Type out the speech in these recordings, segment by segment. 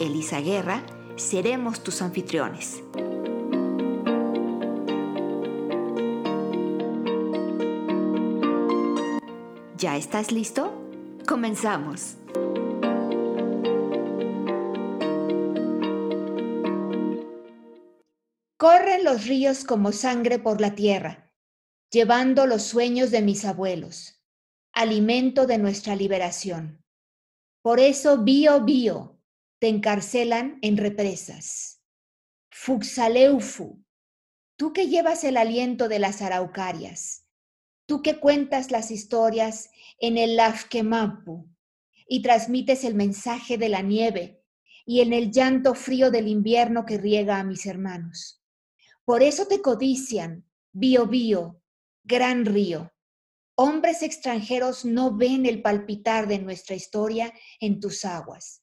Elisa Guerra, seremos tus anfitriones. ¿Ya estás listo? Comenzamos. Corren los ríos como sangre por la tierra, llevando los sueños de mis abuelos, alimento de nuestra liberación. Por eso, bio, bio, te encarcelan en represas. Fuxaleufu, tú que llevas el aliento de las araucarias, tú que cuentas las historias en el Lafkemapu y transmites el mensaje de la nieve y en el llanto frío del invierno que riega a mis hermanos. Por eso te codician, Bío Bío, gran río. Hombres extranjeros no ven el palpitar de nuestra historia en tus aguas.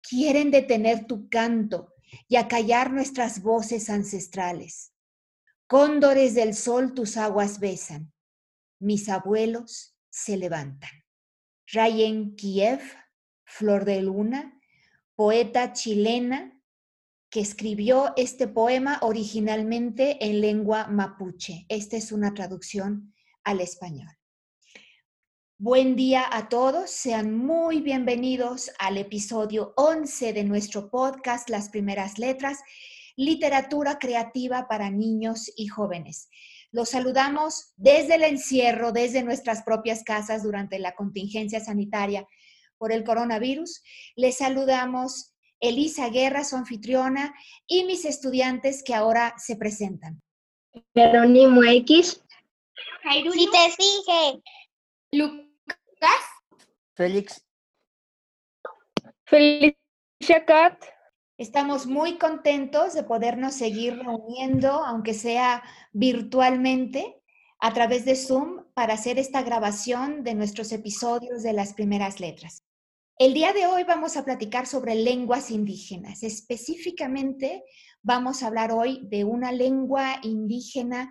Quieren detener tu canto y acallar nuestras voces ancestrales. Cóndores del sol tus aguas besan. Mis abuelos se levantan. Rayen Kiev, Flor de Luna, poeta chilena que escribió este poema originalmente en lengua mapuche. Esta es una traducción al español. Buen día a todos, sean muy bienvenidos al episodio 11 de nuestro podcast Las Primeras Letras, Literatura Creativa para Niños y Jóvenes. Los saludamos desde el encierro, desde nuestras propias casas durante la contingencia sanitaria por el coronavirus. Les saludamos Elisa Guerra, su anfitriona, y mis estudiantes que ahora se presentan. Jerónimo X. Si te sigue. Lucas. Félix. Felicia Cat. Estamos muy contentos de podernos seguir reuniendo, aunque sea virtualmente, a través de Zoom, para hacer esta grabación de nuestros episodios de las primeras letras. El día de hoy vamos a platicar sobre lenguas indígenas. Específicamente vamos a hablar hoy de una lengua indígena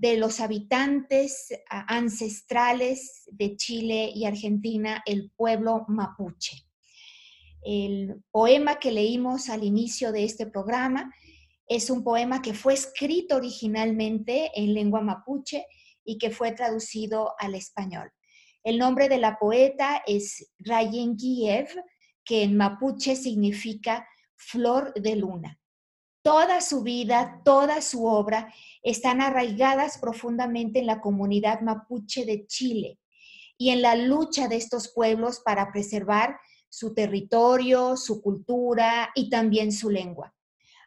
de los habitantes ancestrales de Chile y Argentina, el pueblo mapuche. El poema que leímos al inicio de este programa es un poema que fue escrito originalmente en lengua mapuche y que fue traducido al español. El nombre de la poeta es Rayen Kiev, que en mapuche significa flor de luna. Toda su vida, toda su obra están arraigadas profundamente en la comunidad mapuche de Chile y en la lucha de estos pueblos para preservar su territorio, su cultura y también su lengua.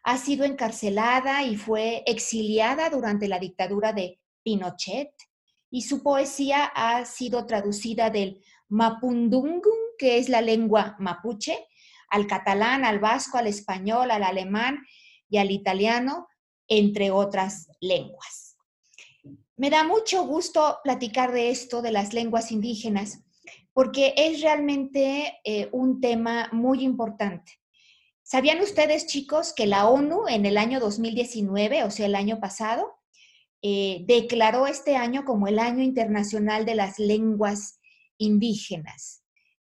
Ha sido encarcelada y fue exiliada durante la dictadura de Pinochet y su poesía ha sido traducida del mapundungun, que es la lengua mapuche, al catalán, al vasco, al español, al alemán y al italiano, entre otras lenguas. Me da mucho gusto platicar de esto, de las lenguas indígenas, porque es realmente eh, un tema muy importante. ¿Sabían ustedes, chicos, que la ONU en el año 2019, o sea, el año pasado, eh, declaró este año como el Año Internacional de las Lenguas Indígenas.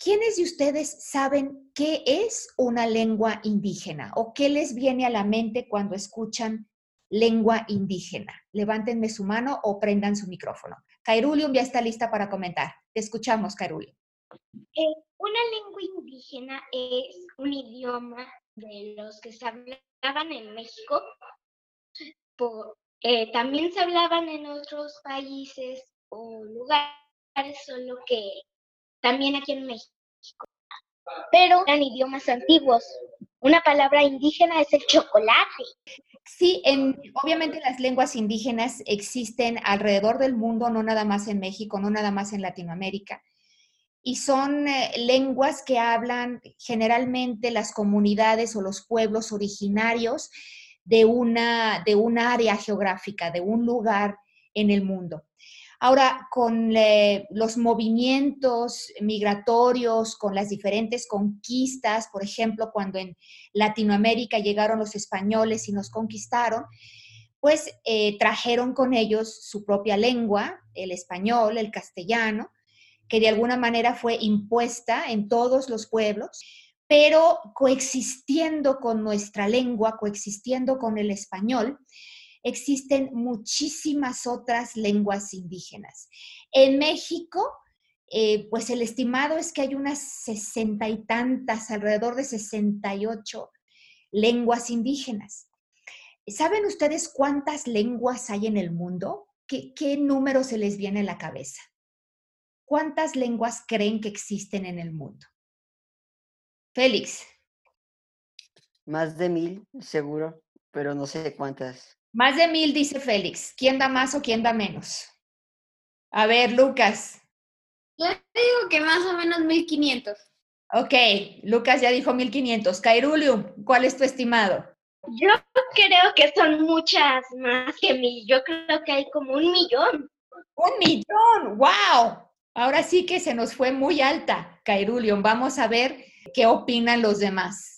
¿Quiénes de ustedes saben qué es una lengua indígena o qué les viene a la mente cuando escuchan lengua indígena? Levántenme su mano o prendan su micrófono. Cairulium ya está lista para comentar. Te escuchamos, Cairulium. Eh, una lengua indígena es un idioma de los que se hablaban en México eh, también se hablaban en otros países o lugares, solo que también aquí en México. Pero eran idiomas antiguos. Una palabra indígena es el chocolate. Sí, en, obviamente las lenguas indígenas existen alrededor del mundo, no nada más en México, no nada más en Latinoamérica. y son eh, lenguas que hablan generalmente las comunidades o los pueblos originarios de una, de área geográfica, de un lugar en el mundo. Ahora, con eh, los movimientos migratorios, con las diferentes conquistas, por ejemplo, cuando en Latinoamérica llegaron los españoles y nos conquistaron, pues eh, trajeron con ellos su propia lengua, el español, el castellano, que de alguna manera fue impuesta en todos los pueblos, pero coexistiendo con nuestra lengua, coexistiendo con el español, existen muchísimas otras lenguas indígenas. En México, eh, pues el estimado es que hay unas sesenta y tantas, alrededor de 68 lenguas indígenas. ¿Saben ustedes cuántas lenguas hay en el mundo? ¿Qué, qué número se les viene a la cabeza? ¿Cuántas lenguas creen que existen en el mundo? Félix. Más de mil, seguro, pero no sé cuántas. Más de mil, dice Félix. ¿Quién da más o quién da menos? A ver, Lucas. Yo digo que más o menos 1500. Ok, Lucas ya dijo 1500. Cairulio, ¿cuál es tu estimado? Yo creo que son muchas más que mil. Yo creo que hay como un millón. Un millón, wow. Ahora sí que se nos fue muy alta, Cairulion. Vamos a ver qué opinan los demás.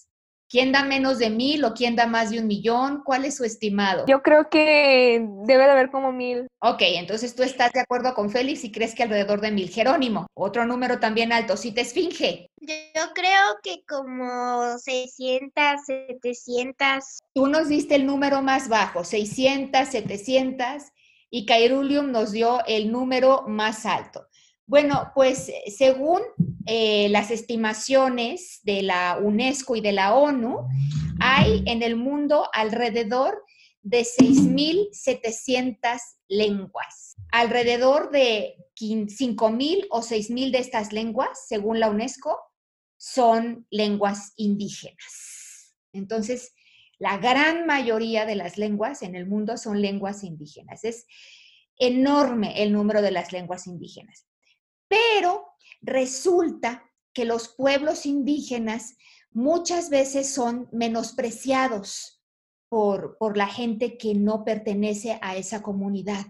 ¿Quién da menos de mil o quién da más de un millón? ¿Cuál es su estimado? Yo creo que debe de haber como mil. Ok, entonces tú estás de acuerdo con Félix y crees que alrededor de mil. Jerónimo, otro número también alto. Si te esfinge. Yo creo que como 600, 700. Tú nos diste el número más bajo, 600, 700, y Cairulium nos dio el número más alto. Bueno, pues según eh, las estimaciones de la UNESCO y de la ONU, hay en el mundo alrededor de 6.700 lenguas. Alrededor de 5.000 o 6.000 de estas lenguas, según la UNESCO, son lenguas indígenas. Entonces, la gran mayoría de las lenguas en el mundo son lenguas indígenas. Es enorme el número de las lenguas indígenas. Pero resulta que los pueblos indígenas muchas veces son menospreciados por, por la gente que no pertenece a esa comunidad.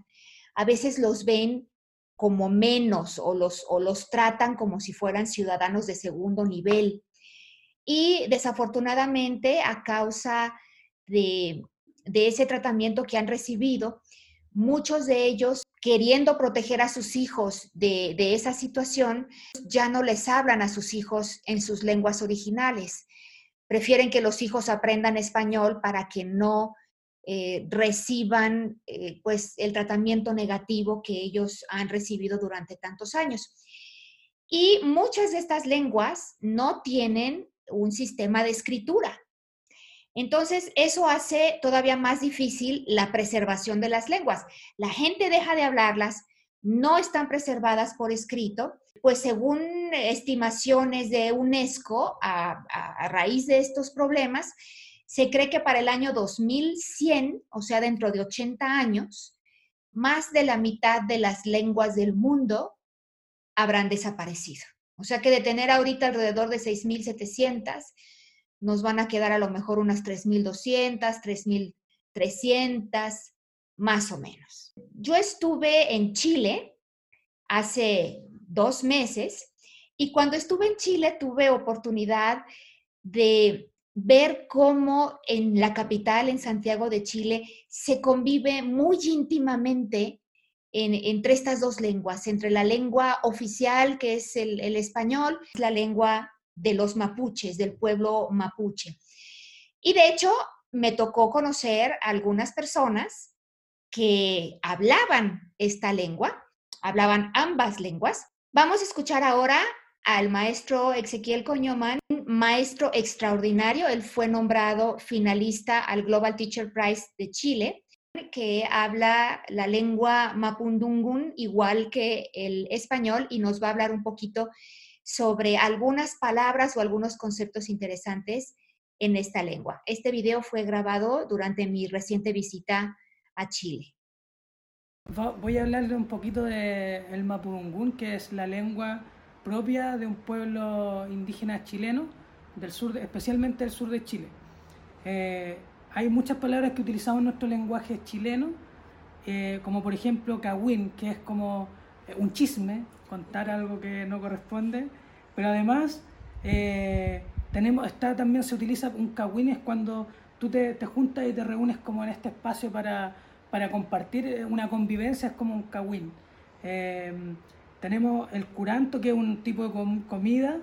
A veces los ven como menos o los, o los tratan como si fueran ciudadanos de segundo nivel. Y desafortunadamente, a causa de, de ese tratamiento que han recibido, muchos de ellos queriendo proteger a sus hijos de, esa situación, ya no les hablan a sus hijos en sus lenguas originales. Prefieren que los hijos aprendan español para que no eh, reciban eh, pues el tratamiento negativo que ellos han recibido durante tantos años. Y muchas de estas lenguas no tienen un sistema de escritura. Entonces, eso hace todavía más difícil la preservación de las lenguas. La gente deja de hablarlas, no están preservadas por escrito, pues según estimaciones de UNESCO, a, raíz de estos problemas, se cree que para el año 2100, o sea, dentro de 80 años, más de la mitad de las lenguas del mundo habrán desaparecido. O sea que de tener ahorita alrededor de 6.700, nos van a quedar a lo mejor unas 3.200, 3.300, más o menos. Yo estuve en Chile hace dos meses y cuando estuve en Chile tuve oportunidad de ver cómo en la capital, en Santiago de Chile, se convive muy íntimamente entre estas dos lenguas, entre la lengua oficial, que es el, el español, la lengua de los mapuches, del pueblo mapuche. Y de hecho, me tocó conocer a algunas personas que hablaban esta lengua, hablaban ambas lenguas. Vamos a escuchar ahora al maestro Ezequiel Coñoman, maestro extraordinario. Él fue nombrado finalista al Global Teacher Prize de Chile, que habla la lengua mapundungun igual que el español y nos va a hablar un poquito sobre algunas palabras o algunos conceptos interesantes en esta lengua. Este video fue grabado durante mi reciente visita a Chile. Voy a hablarle un poquito del el Mapudungún, que es la lengua propia de un pueblo indígena chileno, del sur, de- especialmente del sur de Chile. Eh, hay muchas palabras que utilizamos en nuestro lenguaje chileno, eh, como por ejemplo kawin, que es como un chisme, contar algo que no corresponde, pero además eh, tenemos, está, también se utiliza un kawin es cuando tú te, te juntas y te reúnes como en este espacio para, para compartir eh, una convivencia, es como un kawin. Eh, tenemos el curanto, que es un tipo de com- comida,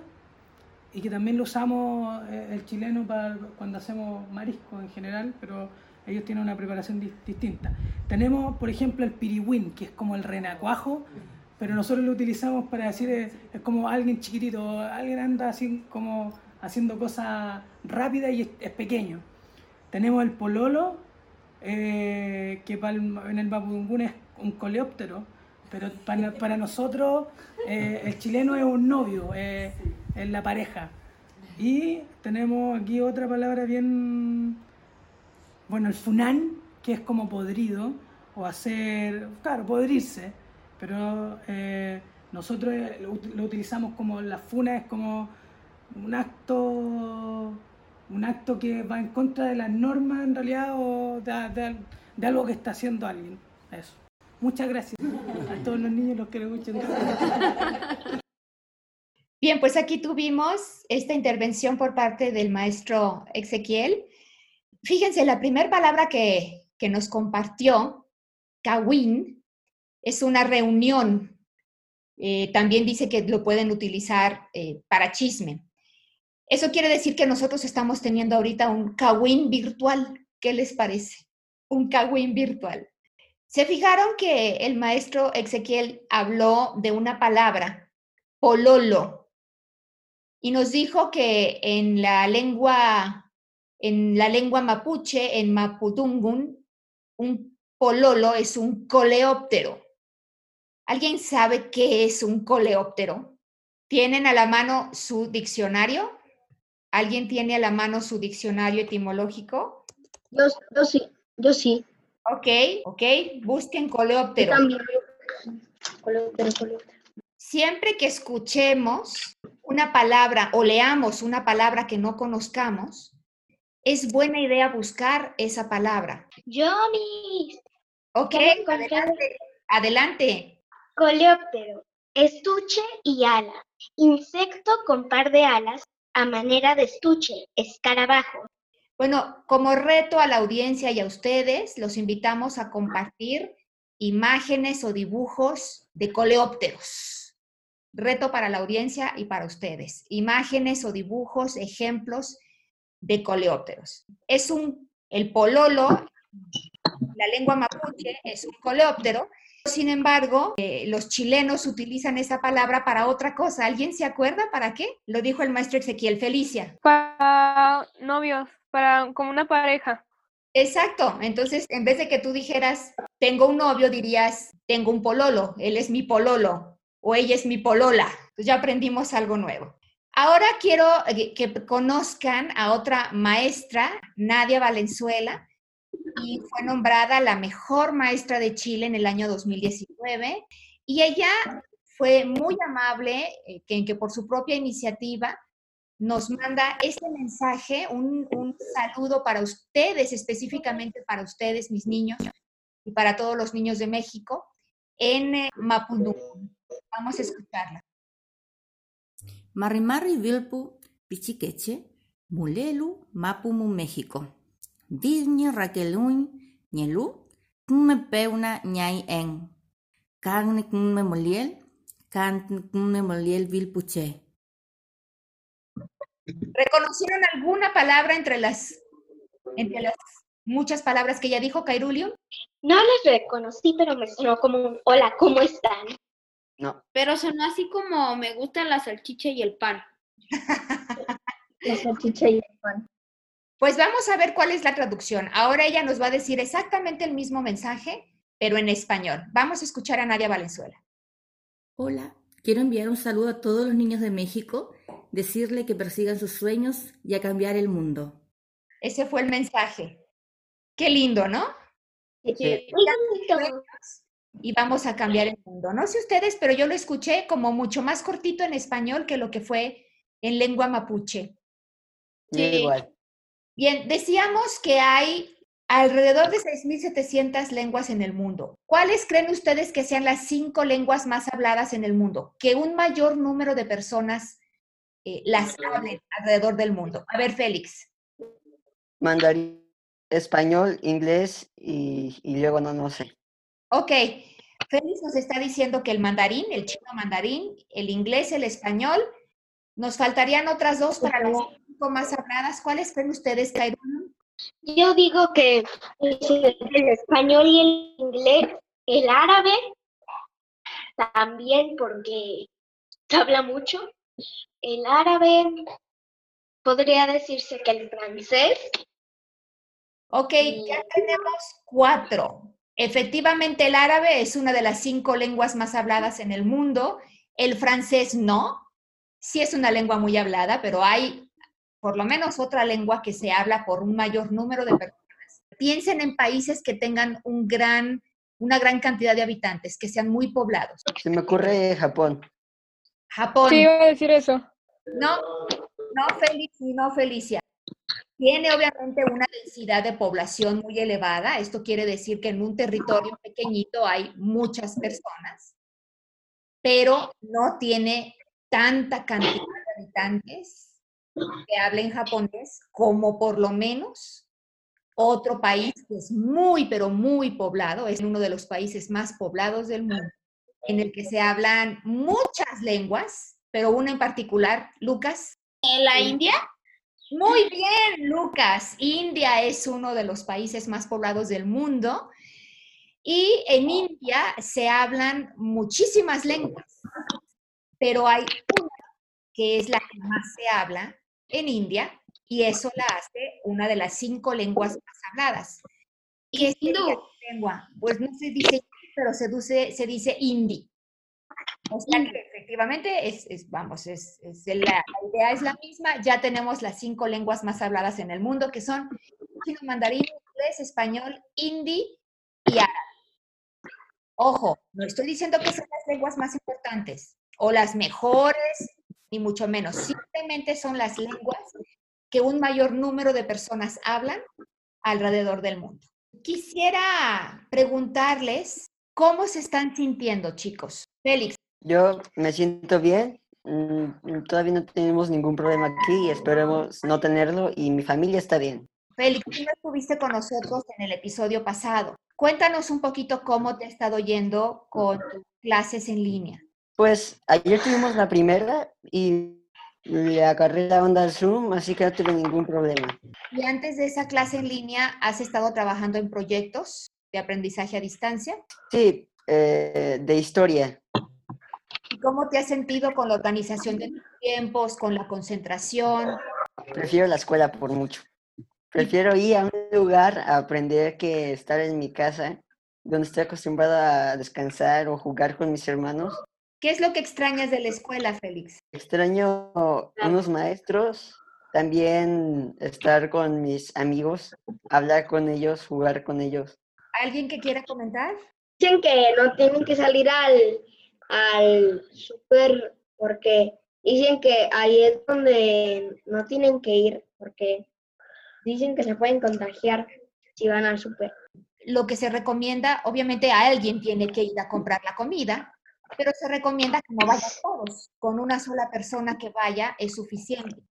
y que también lo usamos eh, el chileno para cuando hacemos marisco en general, pero ellos tienen una preparación dis- distinta. Tenemos, por ejemplo, el pirihuín, que es como el renacuajo, pero nosotros lo utilizamos para decir, eh, es como alguien chiquitito, alguien anda así como haciendo cosas rápidas y es, es pequeño. Tenemos el pololo, eh, que para el- en el mapudungún es un coleóptero, pero para, para nosotros eh, el chileno es un novio, eh, es la pareja. Y tenemos aquí otra palabra bien, bueno, el funán, que es como podrido, o hacer, claro, podrirse, pero eh, nosotros eh, lo, ut- lo utilizamos como la funa, es como un acto un acto que va en contra de las normas en realidad o de, de- de algo que está haciendo alguien. Eso. Muchas gracias a todos los niños los que lo escuchan. Bien, pues aquí tuvimos esta intervención por parte del maestro Ezequiel. Fíjense, la primera palabra que, que nos compartió, Kawin, es una reunión. Eh, también dice que lo pueden utilizar eh, para chisme. Eso quiere decir que nosotros estamos teniendo ahorita un Kawin virtual. ¿Qué les parece? Un Kawin virtual. Se fijaron que el maestro Ezequiel habló de una palabra, pololo, y nos dijo que en la lengua, en la lengua mapuche, en Maputungun, un pololo es un coleóptero. ¿Alguien sabe qué es un coleóptero? ¿Tienen a la mano su diccionario? ¿Alguien tiene a la mano su diccionario etimológico? Yo, yo sí, yo sí. Ok, ok, busquen Yo coleóptero. también. Coleóptero, coleóptero. Siempre que escuchemos una palabra o leamos una palabra que no conozcamos, es buena idea buscar esa palabra. Yo, mi Ok, adelante, adelante. Coleóptero, estuche y ala. Insecto con par de alas a manera de estuche, escarabajo. Bueno, como reto a la audiencia y a ustedes, los invitamos a compartir imágenes o dibujos de coleópteros. Reto para la audiencia y para ustedes. Imágenes o dibujos, ejemplos de coleópteros. Es un, el pololo, la lengua mapuche, es un coleóptero. Sin embargo, eh, los chilenos utilizan esa palabra para otra cosa. ¿Alguien se acuerda para qué? Lo dijo el maestro Ezequiel Felicia. Para novios, para como una pareja. Exacto. Entonces, en vez de que tú dijeras, tengo un novio, dirías, tengo un pololo, él es mi pololo o ella es mi polola. Entonces ya aprendimos algo nuevo. Ahora quiero eh, que conozcan a otra maestra, Nadia Valenzuela, y fue nombrada la mejor maestra de Chile en el año 2019. Y ella fue muy amable, eh, que, por su propia iniciativa nos manda este mensaje, un, saludo para ustedes, específicamente para ustedes, mis niños, y para todos los niños de México, en eh, Mapudungun. Vamos a escucharla. Marrimari vilpu pichiqueche, mulelu mapumu México. Disñe raqueluñ ñelu, me peuna ñay en. Carne me moliel, me moliel vilpuche. ¿Reconocieron alguna palabra entre las, entre las muchas palabras que ella dijo, Cairulio? No les reconocí, pero me sonó como un hola, ¿cómo están? No, Pero sonó así como me gusta la salchicha y el pan. La salchicha y el pan. Pues vamos a ver cuál es la traducción. Ahora ella nos va a decir exactamente el mismo mensaje, pero en español. Vamos a escuchar a Nadia Valenzuela. Hola, quiero enviar un saludo a todos los niños de México, decirle que persigan sus sueños y a cambiar el mundo. Ese fue el mensaje. Qué lindo, ¿no? Sí. Y vamos a cambiar el mundo. No sé ustedes, pero yo lo escuché como mucho más cortito en español que lo que fue en lengua mapuche. Igual. Bien, decíamos que hay alrededor de 6.700 lenguas en el mundo. ¿Cuáles creen ustedes que sean las cinco lenguas más habladas en el mundo? Que un mayor número de personas eh, las hablen alrededor del mundo. A ver, Félix. Mandarín, español, inglés y, y luego no, no sé. Ok, Félix nos está diciendo que el mandarín, el chino mandarín, el inglés, el español, nos faltarían otras dos para las cinco más habladas. ¿Cuáles creen ustedes, Cairún? Yo digo que el español y el inglés, el árabe también porque se habla mucho. El árabe podría decirse que el francés. Ok, ya tenemos cuatro. Efectivamente, el árabe es una de las cinco lenguas más habladas en el mundo. El francés no. Sí es una lengua muy hablada, pero hay por lo menos otra lengua que se habla por un mayor número de personas. Piensen en países que tengan un gran, una gran cantidad de habitantes, que sean muy poblados. Se me ocurre Japón. Japón. Sí, iba a decir eso. No, no, Felicia, no, Felicia. Tiene obviamente una densidad de población muy elevada. Esto quiere decir que en un territorio pequeñito hay muchas personas, pero no tiene tanta cantidad de habitantes que hablen japonés como por lo menos otro país que es muy, pero muy poblado, es uno de los países más poblados del mundo, en el que se hablan muchas lenguas, pero una en particular, Lucas. ¿En la India? Muy bien, Lucas. India es uno de los países más poblados del mundo y en India se hablan muchísimas lenguas, pero hay una que es la que más se habla en India y eso la hace una de las cinco lenguas más habladas. ¿Qué es lengua? Pues no se dice, pero se dice, se dice hindi. O sea que efectivamente es, es vamos, es, es la, la, idea es la misma. Ya tenemos las cinco lenguas más habladas en el mundo, que son chino, mandarín, inglés, español, hindi y árabe. Ojo, no estoy diciendo que sean las lenguas más importantes o las mejores, ni mucho menos. Simplemente son las lenguas que un mayor número de personas hablan alrededor del mundo. Quisiera preguntarles cómo se están sintiendo, chicos. Félix. Yo me siento bien. mm, Todavía no tenemos ningún problema aquí y esperemos no tenerlo y mi familia está bien. Félix, tú no estuviste con nosotros en el episodio pasado. Cuéntanos un poquito cómo te ha estado yendo con tus clases en línea. Pues ayer tuvimos la primera y le agarré la onda al Zoom, así que no tuve ningún problema. Y antes de esa clase en línea, ¿has estado trabajando en proyectos de aprendizaje a distancia? Sí, eh, de historia. ¿Y cómo te has sentido con la organización de tiempos, con la concentración? Prefiero la escuela por mucho. Prefiero ir a un lugar a aprender que estar en mi casa, donde estoy acostumbrado a descansar o jugar con mis hermanos. ¿Qué es lo que extrañas de la escuela, Félix? Extraño unos maestros, también estar con mis amigos, hablar con ellos, jugar con ellos. ¿Alguien que quiera comentar? Dicen que no tienen que salir al, al súper porque dicen que ahí es donde no tienen que ir porque dicen que se pueden contagiar si van al súper. Lo que se recomienda, obviamente a alguien tiene que ir a comprar la comida, pero se recomienda que no vayan todos. Con una sola persona que vaya es suficiente.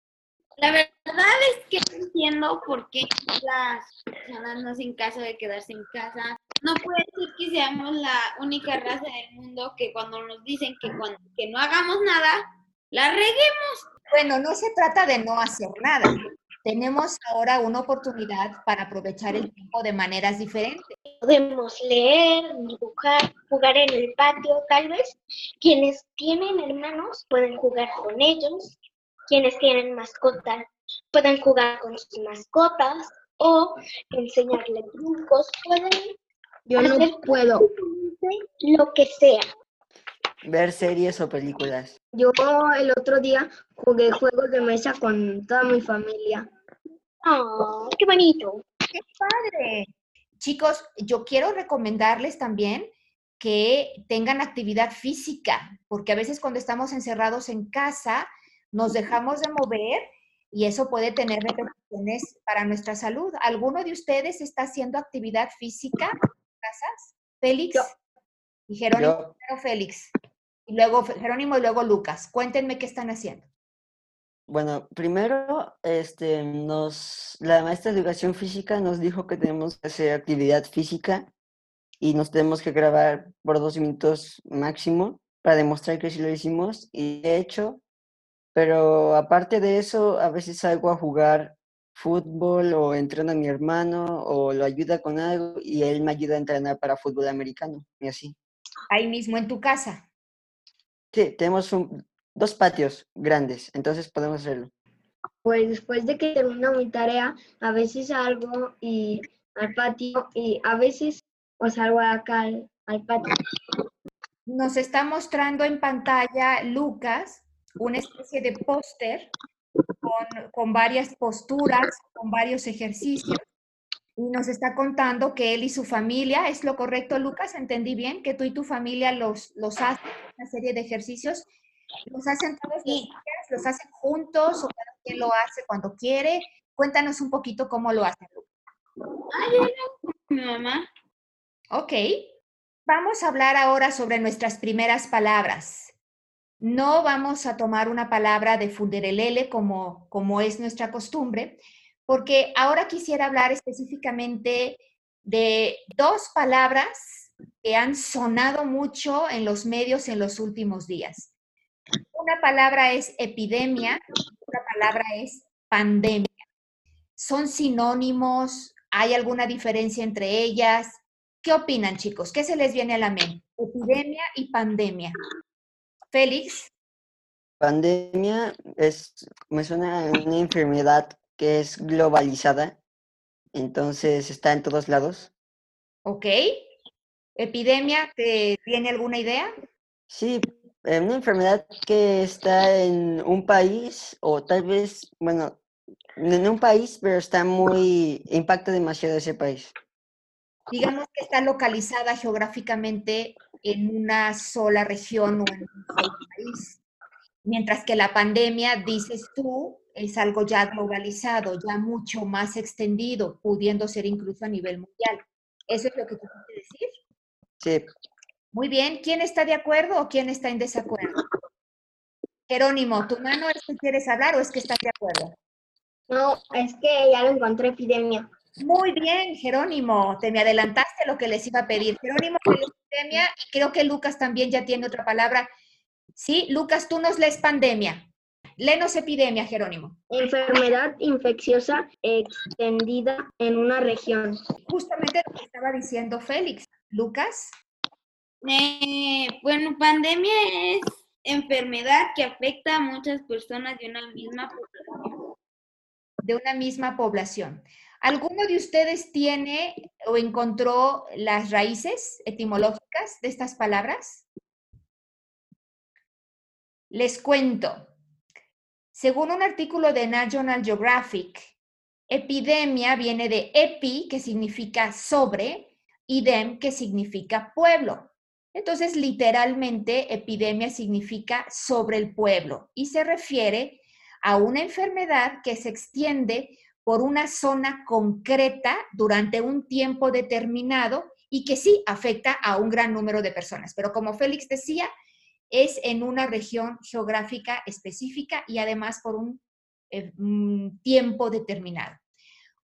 La verdad es que no entiendo por qué las personas no hacen caso de quedarse en casa. No puede ser que seamos la única raza del mundo que cuando nos dicen que, cuando, que no hagamos nada, la reguemos. Bueno, no se trata de no hacer nada. Tenemos ahora una oportunidad para aprovechar el tiempo de maneras diferentes. Podemos leer, dibujar, jugar en el patio, tal vez. Quienes tienen hermanos pueden jugar con ellos. Quienes tienen mascotas pueden jugar con sus mascotas o enseñarle trucos. Pueden Yo no puedo. lo que sea. Ver series o películas. Yo el otro día jugué juegos de mesa con toda mi familia. ¡Oh, qué bonito! ¡Qué padre! Chicos, yo quiero recomendarles también que tengan actividad física, porque a veces cuando estamos encerrados en casa nos dejamos de mover y eso puede tener repercusiones para nuestra salud. ¿Alguno de ustedes está haciendo actividad física en casas? Félix y Jerónimo, Yo. primero Félix, y luego Jerónimo y luego Lucas. Cuéntenme qué están haciendo. Bueno, primero, este, nos, la maestra de educación física nos dijo que tenemos que hacer actividad física y nos tenemos que grabar por dos minutos máximo para demostrar que sí lo hicimos y de hecho, pero aparte de eso, a veces salgo a jugar fútbol o entreno a mi hermano o lo ayuda con algo y él me ayuda a entrenar para fútbol americano y así. Ahí mismo en tu casa. Sí, tenemos un- dos patios grandes, entonces podemos hacerlo. Pues después de que termino mi tarea, a veces salgo y al patio y a veces pues salgo acá al, al patio. Nos está mostrando en pantalla Lucas una especie de póster con, con varias posturas, con varios ejercicios. Y nos está contando que él y su familia, ¿es lo correcto, Lucas? ¿Entendí bien? Que tú y tu familia los, los hacen, una serie de ejercicios. ¿Los hacen todos los días? ¿Los hacen juntos o cada quien lo hace cuando quiere? Cuéntanos un poquito cómo lo hacen, Lucas. Mi mamá. Ok. Vamos a hablar ahora sobre nuestras primeras palabras. No vamos a tomar una palabra de funderelele como, como es nuestra costumbre, porque ahora quisiera hablar específicamente de dos palabras que han sonado mucho en los medios en los últimos días. Una palabra es epidemia, otra palabra es pandemia. ¿Son sinónimos? ¿Hay alguna diferencia entre ellas? ¿Qué opinan, chicos? ¿Qué se les viene a la mente? Epidemia y pandemia. Félix, Pandemia es, me suena a una enfermedad que es globalizada, entonces está en todos lados. ¿ok? Epidemia, ¿te tiene alguna idea? Sí, una enfermedad que está en un país o tal vez, bueno, en un país, pero está muy, impacta demasiado ese país. Digamos que está localizada geográficamente en una sola región o en un solo país. Mientras que la pandemia, dices tú, es algo ya globalizado, ya mucho más extendido, pudiendo ser incluso a nivel mundial. ¿Eso es lo que tú quieres decir? Sí, Muy bien, ¿quién está de acuerdo o quién está en desacuerdo? Jerónimo, ¿tu mano es que quieres hablar o es que estás de acuerdo? No, es que ya lo encontré epidemia. Muy bien, Jerónimo, te me adelantaste lo que les iba a pedir. Jerónimo, pandemia, y creo que Lucas también ya tiene otra palabra. Sí, Lucas, tú nos lees pandemia. Lenos epidemia, Jerónimo. Enfermedad infecciosa extendida en una región. Justamente lo que estaba diciendo Félix. Lucas, Eh, bueno, pandemia es enfermedad que afecta a muchas personas de una misma población. de una misma población. ¿Alguno de ustedes tiene o encontró las raíces etimológicas de estas palabras? Les cuento. Según un artículo de National Geographic, epidemia viene de epi, que significa sobre, y dem, que significa pueblo. Entonces, literalmente, epidemia significa sobre el pueblo y se refiere a una enfermedad que se extiende por una zona concreta durante un tiempo determinado y que sí afecta a un gran número de personas. Pero como Félix decía, es en una región geográfica específica y además por un, eh, tiempo determinado.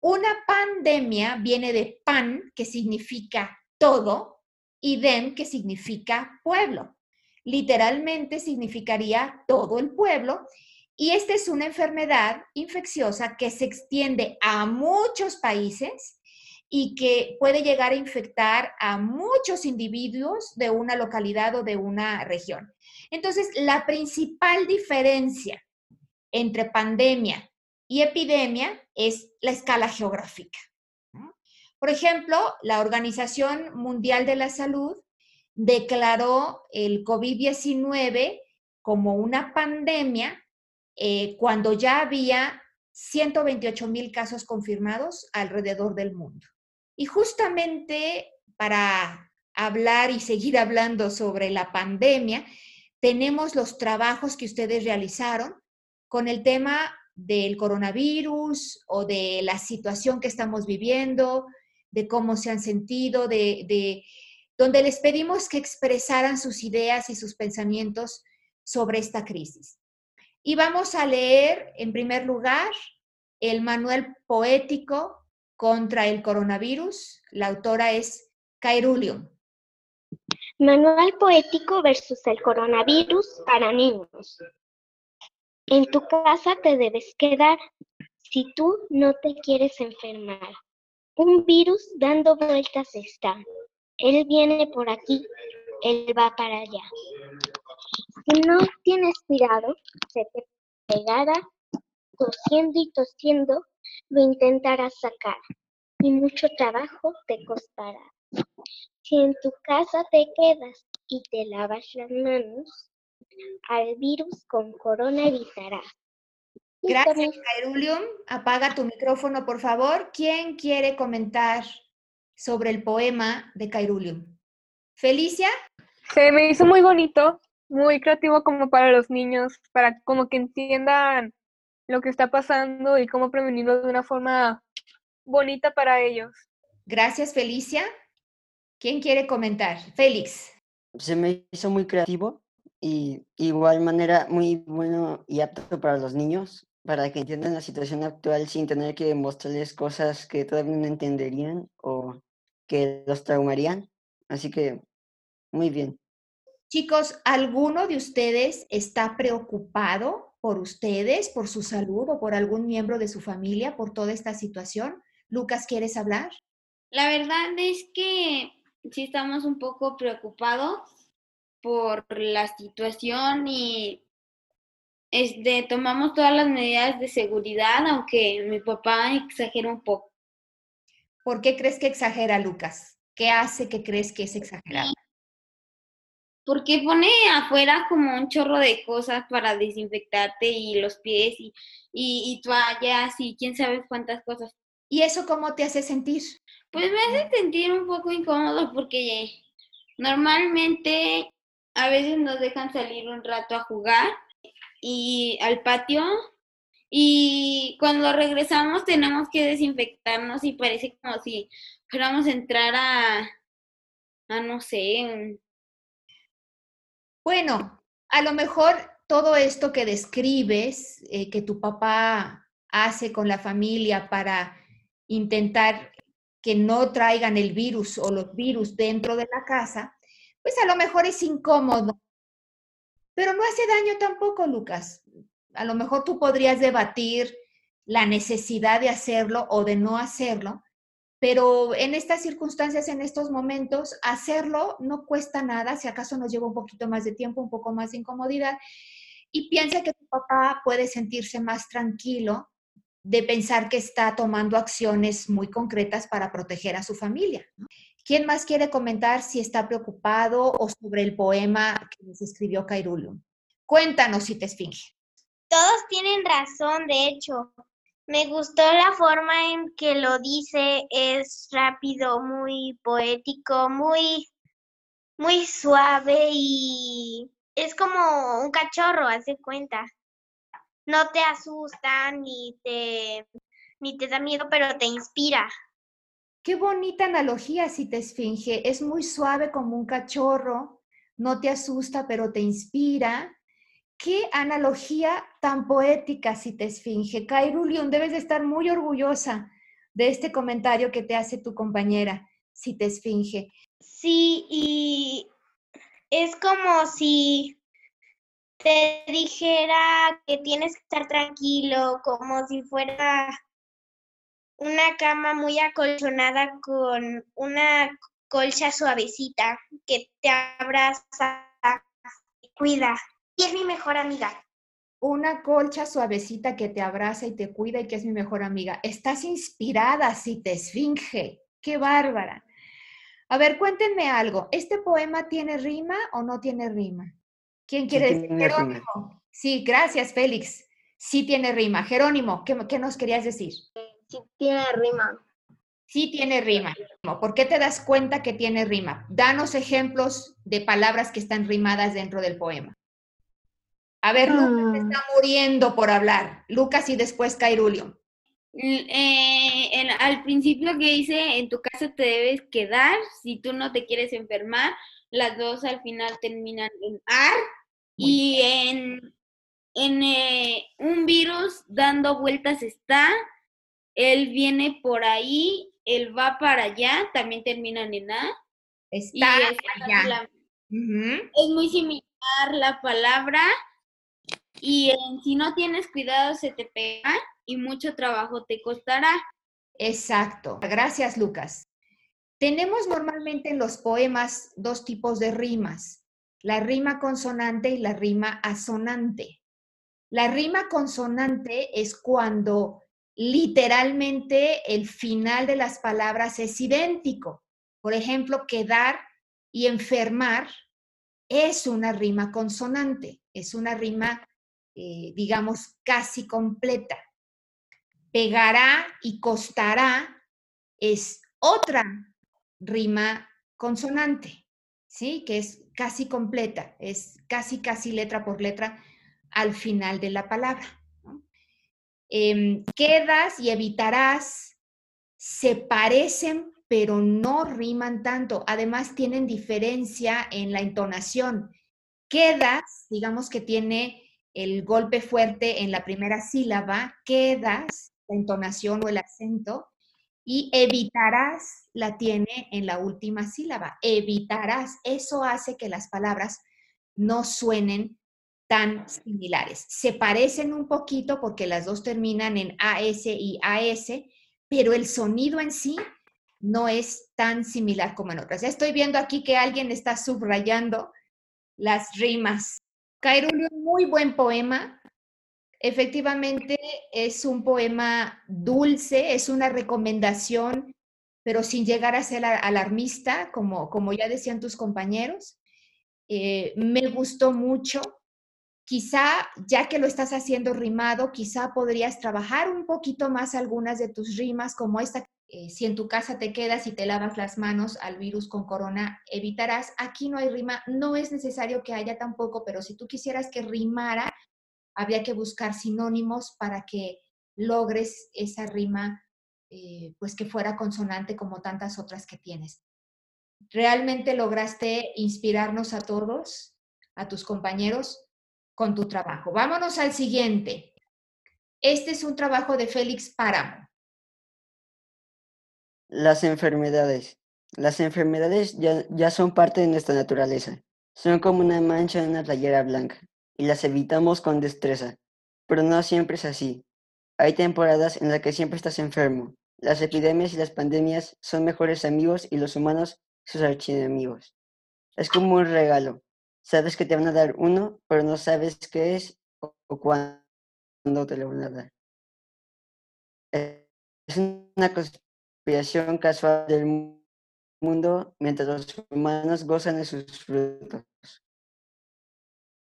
Una pandemia viene de pan, que significa todo, y dem, que significa pueblo. Literalmente significaría todo el pueblo. Y esta es una enfermedad infecciosa que se extiende a muchos países y que puede llegar a infectar a muchos individuos de una localidad o de una región. Entonces, la principal diferencia entre pandemia y epidemia es la escala geográfica. Por ejemplo, la Organización Mundial de la Salud declaró el COVID-19 como una pandemia eh, cuando ya había 128 mil casos confirmados alrededor del mundo. Y justamente para hablar y seguir hablando sobre la pandemia, tenemos los trabajos que ustedes realizaron con el tema del coronavirus o de la situación que estamos viviendo, de cómo se han sentido, de, donde les pedimos que expresaran sus ideas y sus pensamientos sobre esta crisis. Y vamos a leer, en primer lugar, el manual poético contra el coronavirus. La autora es Cairulium. Manual poético versus el coronavirus para niños. En tu casa te debes quedar si tú no te quieres enfermar. Un virus dando vueltas está. Él viene por aquí, él va para allá. Si no tienes cuidado, se te pegará, tosiendo y tosiendo, lo intentarás sacar y mucho trabajo te costará. Si en tu casa te quedas y te lavas las manos, al virus con corona evitarás. Gracias, Cairulium. Apaga tu micrófono, por favor. ¿Quién quiere comentar sobre el poema de Cairulium? ¿Felicia? Se me hizo muy bonito, muy creativo como para los niños, para como que entiendan lo que está pasando y cómo prevenirlo de una forma bonita para ellos. Gracias, Felicia. ¿Quién quiere comentar? Félix. Se me hizo muy creativo y igual manera muy bueno y apto para los niños, para que entiendan la situación actual sin tener que mostrarles cosas que todavía no entenderían o que los traumarían. Así que, muy bien. Chicos, ¿alguno de ustedes está preocupado por ustedes, por su salud o por algún miembro de su familia por toda esta situación? Lucas, ¿quieres hablar? La verdad es que sí estamos un poco preocupados por la situación y este, tomamos todas las medidas de seguridad, aunque mi papá exagera un poco. ¿Por qué crees que exagera, Lucas? ¿Qué hace que crees que es exagerado? Porque pone afuera como un chorro de cosas para desinfectarte y los pies y, y, y toallas y quién sabe cuántas cosas. ¿Y eso cómo te hace sentir? Pues me hace sentir un poco incómodo porque normalmente a veces nos dejan salir un rato a jugar y al patio y cuando regresamos tenemos que desinfectarnos y parece como si fuéramos a entrar a, a no sé. Bueno, a lo mejor todo esto que describes, eh, que tu papá hace con la familia para intentar que no traigan el virus o los virus dentro de la casa, pues a lo mejor es incómodo, pero no hace daño tampoco, Lucas. A lo mejor tú podrías debatir la necesidad de hacerlo o de no hacerlo, pero en estas circunstancias, en estos momentos, hacerlo no cuesta nada, si acaso nos lleva un poquito más de tiempo, un poco más de incomodidad, y piensa que tu papá puede sentirse más tranquilo de pensar que está tomando acciones muy concretas para proteger a su familia. ¿Quién más quiere comentar si está preocupado o sobre el poema que les escribió Cairulum? Cuéntanos si te esfinge. Todos tienen razón, de hecho. Me gustó la forma en que lo dice, es rápido, muy poético, muy, muy suave y es como un cachorro, hace cuenta no te asusta ni te, ni te da miedo, pero te inspira. Qué bonita analogía, si te esfinge. Es muy suave como un cachorro, no te asusta, pero te inspira. Qué analogía tan poética, si te esfinge. Kairulion, debes de estar muy orgullosa de este comentario que te hace tu compañera, si te esfinge. Sí, y es como si te dijera que tienes que estar tranquilo, como si fuera una cama muy acolchonada con una colcha suavecita que te abraza y cuida. Y es mi mejor amiga. Una colcha suavecita que te abraza y te cuida y que es mi mejor amiga. Estás inspirada si te esfinge. ¡Qué bárbara! A ver, cuéntenme algo. ¿Este poema tiene rima o no tiene rima? ¿Quién quiere decir? Jerónimo. Sí, gracias, Félix. Sí tiene rima. Jerónimo, ¿qué, nos querías decir? Sí tiene rima. Sí tiene rima. ¿Por qué te das cuenta que tiene rima? Danos ejemplos de palabras que están rimadas dentro del poema. A ver, Lucas Ah. está muriendo por hablar. Lucas y después Cairulio. L- eh, en- al principio que dice, en tu casa te debes quedar si tú no te quieres enfermar. Las dos al final terminan en ar. Y en, en eh, un virus dando vueltas está. Él viene por ahí, él va para allá, también terminan en a. Y Está es, allá. la- Ujú. es muy similar la palabra. Y en, si no tienes cuidado se te pega y mucho trabajo te costará. Exacto. Gracias, Lucas. Tenemos normalmente en los poemas dos tipos de rimas, la rima consonante y la rima asonante. La rima consonante es cuando literalmente el final de las palabras es idéntico. Por ejemplo, quedar y enfermar es una rima consonante, es una rima, eh, digamos, casi completa pegará y costará es otra rima consonante, ¿sí? Que es casi completa, es casi, casi letra por letra al final de la palabra. Em, quedas y evitarás se parecen, pero no riman tanto. Además, tienen diferencia en la entonación. Quedas, digamos que tiene el golpe fuerte en la primera sílaba, quedas, la entonación o el acento, y evitarás la tiene en la última sílaba. Evitarás. Eso hace que las palabras no suenen tan similares. Se parecen un poquito porque las dos terminan en AS y AS, pero el sonido en sí no es tan similar como en otras. Estoy viendo aquí que alguien está subrayando las rimas. Cairulio, muy buen poema. Efectivamente, es un poema dulce, es una recomendación, pero sin llegar a ser alarmista, como, como ya decían tus compañeros. Eh, me gustó mucho. Quizá, ya que lo estás haciendo rimado, quizá podrías trabajar un poquito más algunas de tus rimas, como esta, eh, si en tu casa te quedas y te lavas las manos al virus con corona, evitarás. Aquí no hay rima, no es necesario que haya tampoco, pero si tú quisieras que rimara, habría que buscar sinónimos para que logres esa rima, eh, pues que fuera consonante como tantas otras que tienes. Realmente lograste inspirarnos a todos, a tus compañeros, con tu trabajo. Vámonos al siguiente. Este es un trabajo de Félix Páramo. Las enfermedades. Las enfermedades ya, ya son parte de nuestra naturaleza. Son como una mancha en una playera blanca y las evitamos con destreza. Pero no siempre es así. Hay temporadas en las que siempre estás enfermo. Las epidemias y las pandemias son mejores amigos y los humanos sus archienemigos. Es como un regalo. Sabes que te van a dar uno, pero no sabes qué es o, o cuándo te lo van a dar. Eh, Es una conspiración casual del mu- mundo mientras los humanos gozan de sus frutos.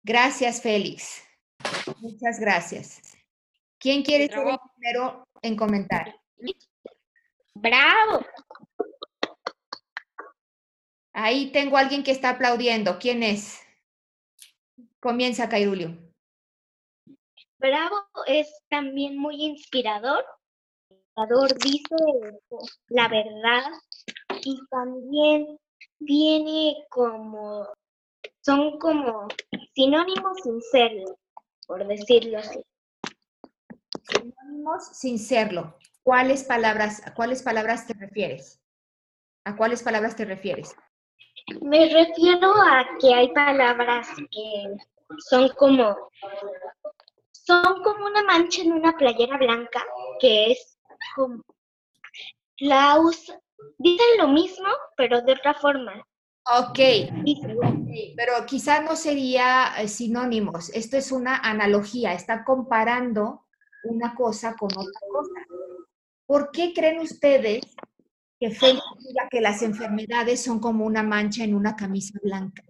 Gracias, Félix. Muchas gracias. ¿Quién quiere ser el primero en comentar? ¡Bravo! Ahí tengo a alguien que está aplaudiendo. ¿Quién es? Comienza, Cairulio. Bravo es también muy inspirador. Dice la verdad y también tiene como, son como sinónimos sin serlo, por decirlo así. Sinónimos sin serlo. ¿Cuáles palabras, a cuáles palabras te refieres? ¿A cuáles palabras te refieres? Me refiero a que hay palabras que son como, son como una mancha en una playera blanca, que es como, la usa, dicen lo mismo, pero de otra forma. Ok, pero quizá no sería eh, sinónimos. Esto es una analogía. Está comparando una cosa con otra cosa. ¿Por qué creen ustedes que Félix diga que las enfermedades son como una mancha en una camisa blanca?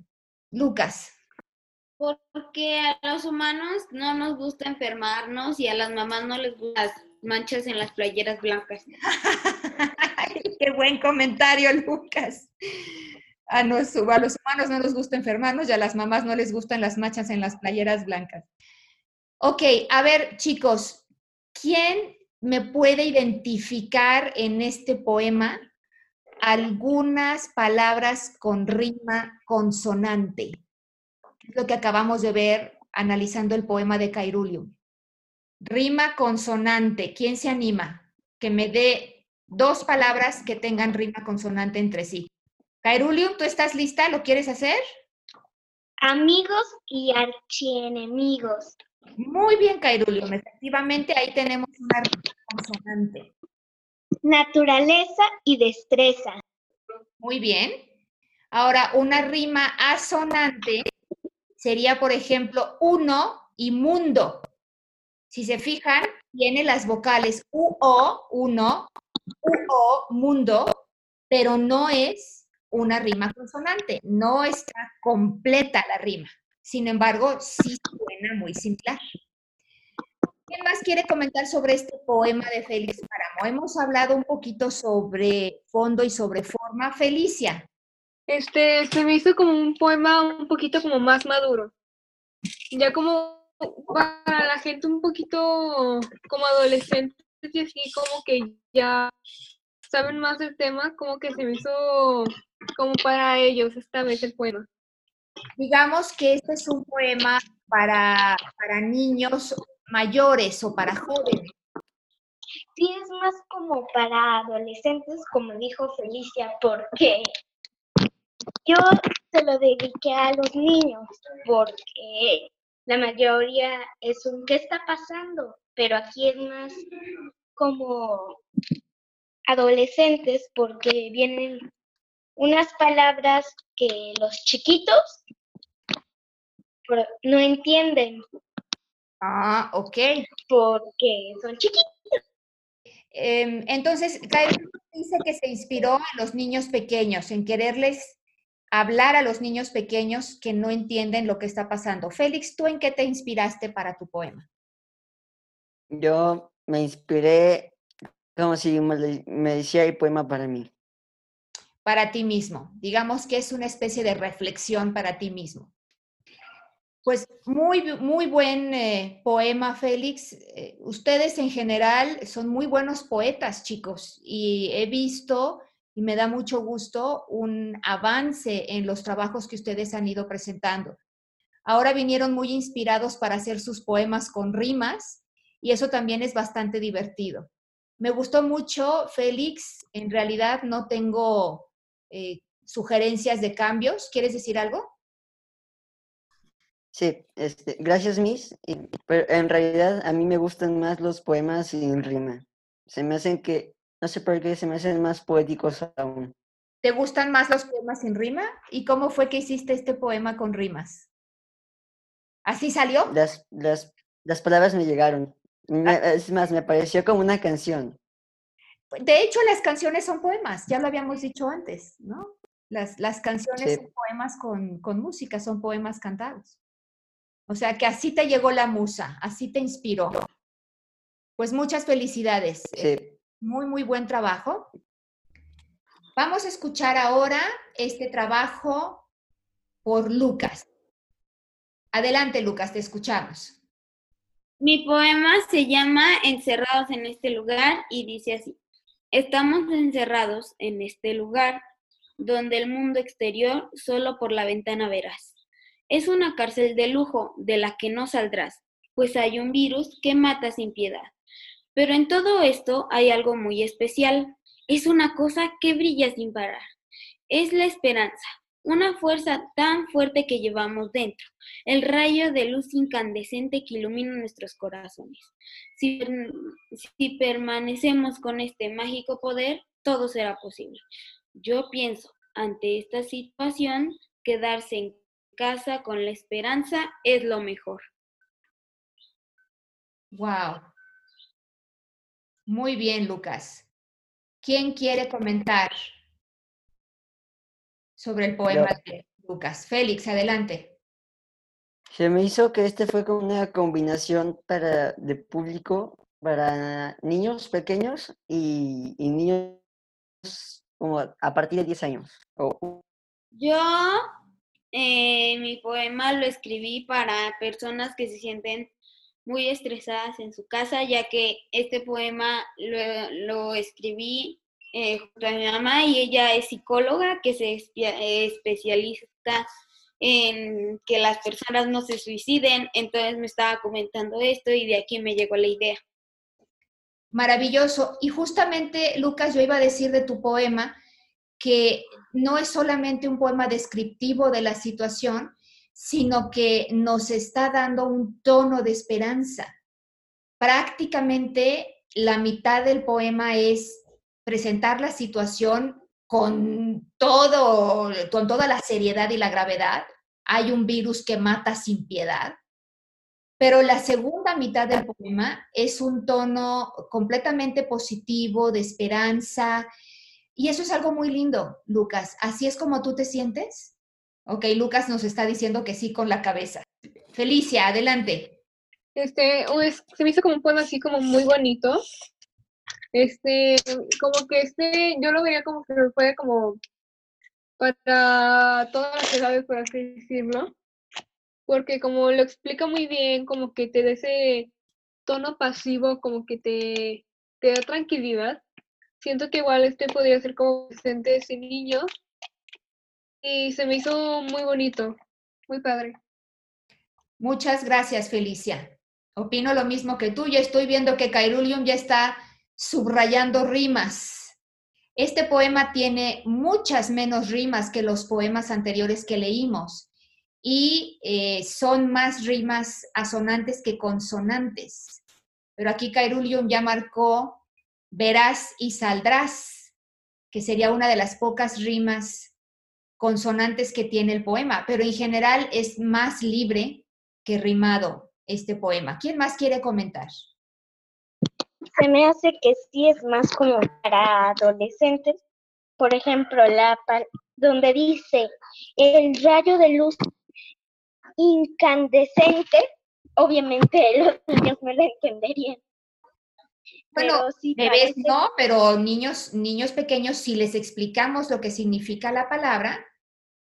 Lucas. Porque a los humanos no nos gusta enfermarnos y a las mamás no les gustan las manchas en las playeras blancas. Qué buen comentario, Lucas. A, nos- a los humanos no nos gusta enfermarnos y a las mamás no les gustan las manchas en las playeras blancas. Ok, a ver, chicos, ¿quién me puede identificar en este poema algunas palabras con rima consonante? Es lo que acabamos de ver analizando el poema de Cairulium. Rima consonante. ¿Quién se anima? Que me dé dos palabras que tengan rima consonante entre sí. Cairulium, ¿tú estás lista? ¿Lo quieres hacer? Amigos y archienemigos. Muy bien, Cairulium. Efectivamente, ahí tenemos una rima consonante. Naturaleza y destreza. Muy bien. Ahora, una rima asonante sería, por ejemplo, uno y mundo. Si se fijan, tiene las vocales UO, uno, UO, mundo, pero no es una rima consonante, no está completa la rima. Sin embargo, sí suena muy similar. ¿Quién más quiere comentar sobre este poema de Félix Páramo? Hemos hablado un poquito sobre fondo y sobre forma. Felicia, Este, se me hizo como un poema un poquito como más maduro. Ya como para la gente un poquito como adolescente y así como que ya saben más del tema, como que se me hizo como para ellos esta vez el poema. Digamos que este es un poema para, para niños mayores o para jóvenes. Sí, es más como para adolescentes, como dijo Felicia, porque yo se lo dediqué a los niños, porque la mayoría es un ¿qué está pasando? Pero aquí es más como adolescentes, porque vienen unas palabras que los chiquitos no entienden, Ah, ok. porque son chiquitos. Em, entonces, dice que se inspiró a los niños pequeños, en quererles hablar a los niños pequeños que no entienden lo que está pasando. Félix, ¿tú en qué te inspiraste para tu poema? Yo me inspiré como si me decía el poema para mí. Para ti mismo. Digamos que es una especie de reflexión para ti mismo. Pues muy, muy buen eh, poema, Félix. Eh, ustedes en general son muy buenos poetas, chicos, y he visto, y me da mucho gusto, un avance en los trabajos que ustedes han ido presentando. Ahora vinieron muy inspirados para hacer sus poemas con rimas, y eso también es bastante divertido. Me gustó mucho, Félix. En realidad no tengo eh, sugerencias de cambios. ¿Quieres decir algo? Sí, este, gracias, Miss. pero en realidad a mí me gustan más los poemas sin rima. Se me hacen que, no sé por qué, se me hacen más poéticos aún. ¿Te gustan más los poemas sin rima? ¿Y cómo fue que hiciste este poema con rimas? ¿Así salió? Las, las, las palabras me llegaron. Me- es más, me pareció como una canción. De hecho, las canciones son poemas, ya lo habíamos dicho antes, ¿no? Las, las canciones Sí. son poemas con, con música, son poemas cantados. O sea que así te llegó la musa, así te inspiró. Pues muchas felicidades. Sí. Muy, muy buen trabajo. Vamos a escuchar ahora este trabajo por Lucas. Adelante, Lucas, te escuchamos. Mi poema se llama Encerrados en este lugar y dice así. Estamos encerrados en este lugar donde el mundo exterior solo por la ventana verás. Es una cárcel de lujo de la que no saldrás, pues hay un virus que mata sin piedad. Pero en todo esto hay algo muy especial. Es una cosa que brilla sin parar. Es la esperanza, una fuerza tan fuerte que llevamos dentro el rayo de luz incandescente que ilumina nuestros corazones. Si, si permanecemos con este mágico poder, todo será posible. Yo pienso, ante esta situación, quedarse en casa con la esperanza es lo mejor. Wow. Muy bien, Lucas. ¿Quién quiere comentar sobre el poema de Lucas? Félix, adelante. Se me hizo que este fue como una combinación para de público para niños pequeños y, y niños como a partir de 10 años. O- Yo eh, mi poema lo escribí para personas que se sienten muy estresadas en su casa, ya que este poema lo, lo escribí eh, junto a mi mamá y ella es psicóloga que se especializa en que las personas no se suiciden, entonces me estaba comentando esto y de aquí me llegó la idea. Maravilloso. Y justamente, Lucas, yo iba a decir de tu poema que no es solamente un poema descriptivo de la situación, sino que nos está dando un tono de esperanza. Prácticamente la mitad del poema es presentar la situación con todo, con toda la seriedad y la gravedad. Hay un virus que mata sin piedad. Pero la segunda mitad del poema es un tono completamente positivo, de esperanza, y eso es algo muy lindo, Lucas. ¿Así es como tú te sientes? Ok, Lucas nos está diciendo que sí con la cabeza. Felicia, adelante. Este, se me hizo como un poema así como muy bonito. Este, como que este, yo lo vería como que fue como para todas las edades, por así decirlo. Porque como lo explica muy bien, como que te da ese tono pasivo, como que te, te da tranquilidad. Siento que igual este podría ser como presente ese niño. Y se me hizo muy bonito, muy padre. Muchas gracias, Felicia. Opino lo mismo que tú. Ya estoy viendo que Cairulium ya está subrayando rimas. Este poema tiene muchas menos rimas que los poemas anteriores que leímos y eh, son más rimas asonantes que consonantes. Pero aquí Cairulium ya marcó verás y saldrás, que sería una de las pocas rimas consonantes que tiene el poema, pero en general es más libre que rimado este poema. ¿Quién más quiere comentar? Se me hace que sí es más como para adolescentes. Por ejemplo, la donde dice el rayo de luz incandescente, obviamente los niños no lo entenderían. Bueno, sí Bebés parece- no, pero niños, niños pequeños, si les explicamos lo que significa la palabra,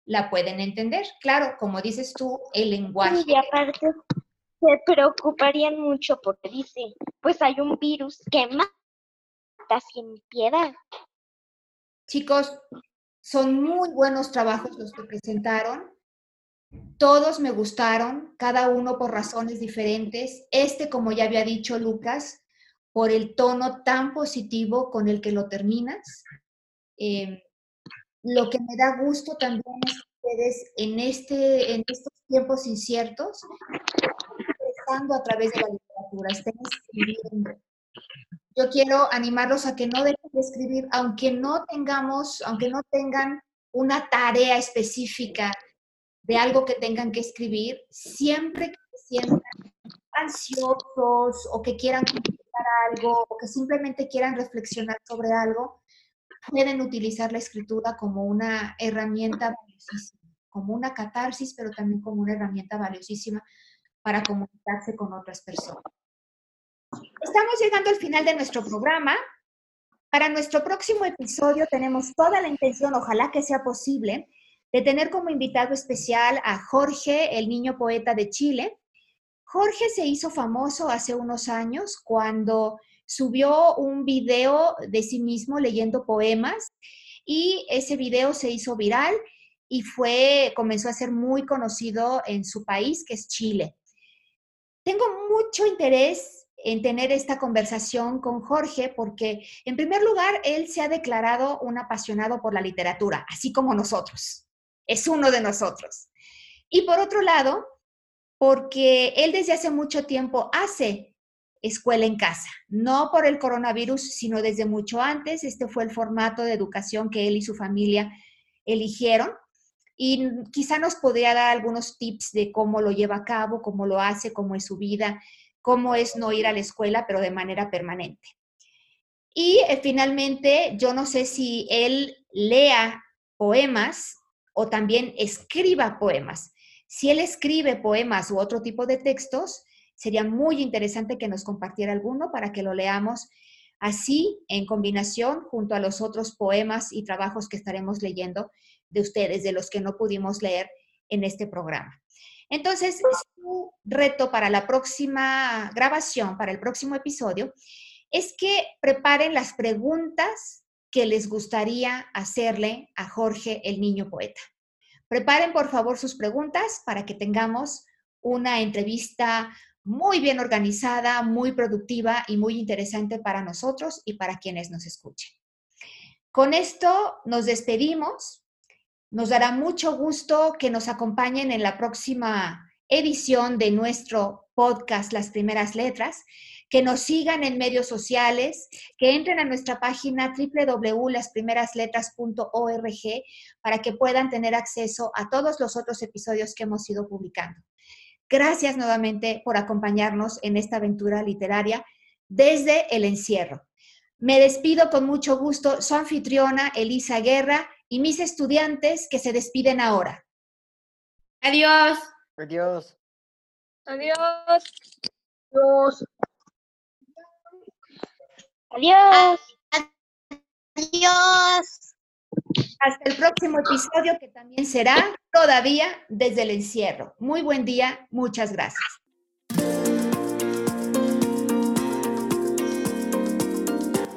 la pueden entender. Claro, como dices tú, el lenguaje. Y aparte se preocuparían mucho porque dice, pues hay un virus que mata sin piedad. Chicos, son muy buenos trabajos los que presentaron. Todos me gustaron, cada uno por razones diferentes. Este, como ya había dicho Lucas, por el tono tan positivo con el que lo terminas. Eh, lo que me da gusto también es que ustedes en, este, en estos tiempos inciertos, expresando a través de la literatura, estén escribiendo. Yo quiero animarlos a que no dejen de escribir, aunque no tengamos, aunque no tengan una tarea específica de algo que tengan que escribir, siempre que se sientan ansiosos o que quieran comunicar algo o que simplemente quieran reflexionar sobre algo, pueden utilizar la escritura como una herramienta valiosísima, como una catarsis, pero también como una herramienta valiosísima para comunicarse con otras personas. Estamos llegando al final de nuestro programa. Para nuestro próximo episodio tenemos toda la intención, ojalá que sea posible, de tener como invitado especial a Jorge, el niño poeta de Chile. Jorge se hizo famoso hace unos años cuando subió un video de sí mismo leyendo poemas y ese video se hizo viral y fue comenzó a ser muy conocido en su país, que es Chile. Tengo mucho interés en tener esta conversación con Jorge porque, en primer lugar, él se ha declarado un apasionado por la literatura, así como nosotros. Es uno de nosotros. Y por otro lado, porque él desde hace mucho tiempo hace escuela en casa, no por el coronavirus, sino desde mucho antes. Este fue el formato de educación que él y su familia eligieron. Y quizá nos podría dar algunos tips de cómo lo lleva a cabo, cómo lo hace, cómo es su vida, cómo es no ir a la escuela, pero de manera permanente. Y eh, finalmente, yo no sé si él lea poemas o también escriba poemas. Si él escribe poemas u otro tipo de textos, sería muy interesante que nos compartiera alguno para que lo leamos así en combinación junto a los otros poemas y trabajos que estaremos leyendo de ustedes, de los que no pudimos leer en este programa. Entonces, su reto para la próxima grabación, para el próximo episodio, es que preparen las preguntas que les gustaría hacerle a Jorge, el niño poeta. Preparen, por favor, sus preguntas para que tengamos una entrevista muy bien organizada, muy productiva y muy interesante para nosotros y para quienes nos escuchen. Con esto nos despedimos. Nos dará mucho gusto que nos acompañen en la próxima edición de nuestro podcast Las Primeras Letras, que nos sigan en medios sociales, que entren a nuestra página www.lasprimerasletras.org para que puedan tener acceso a todos los otros episodios que hemos ido publicando. Gracias nuevamente por acompañarnos en esta aventura literaria desde el encierro. Me despido con mucho gusto, su anfitriona Elisa Guerra y mis estudiantes que se despiden ahora. Adiós. Adiós. Adiós. Adiós. Adiós. Adiós. Hasta el próximo episodio que también será todavía desde el encierro. Muy buen día, muchas gracias.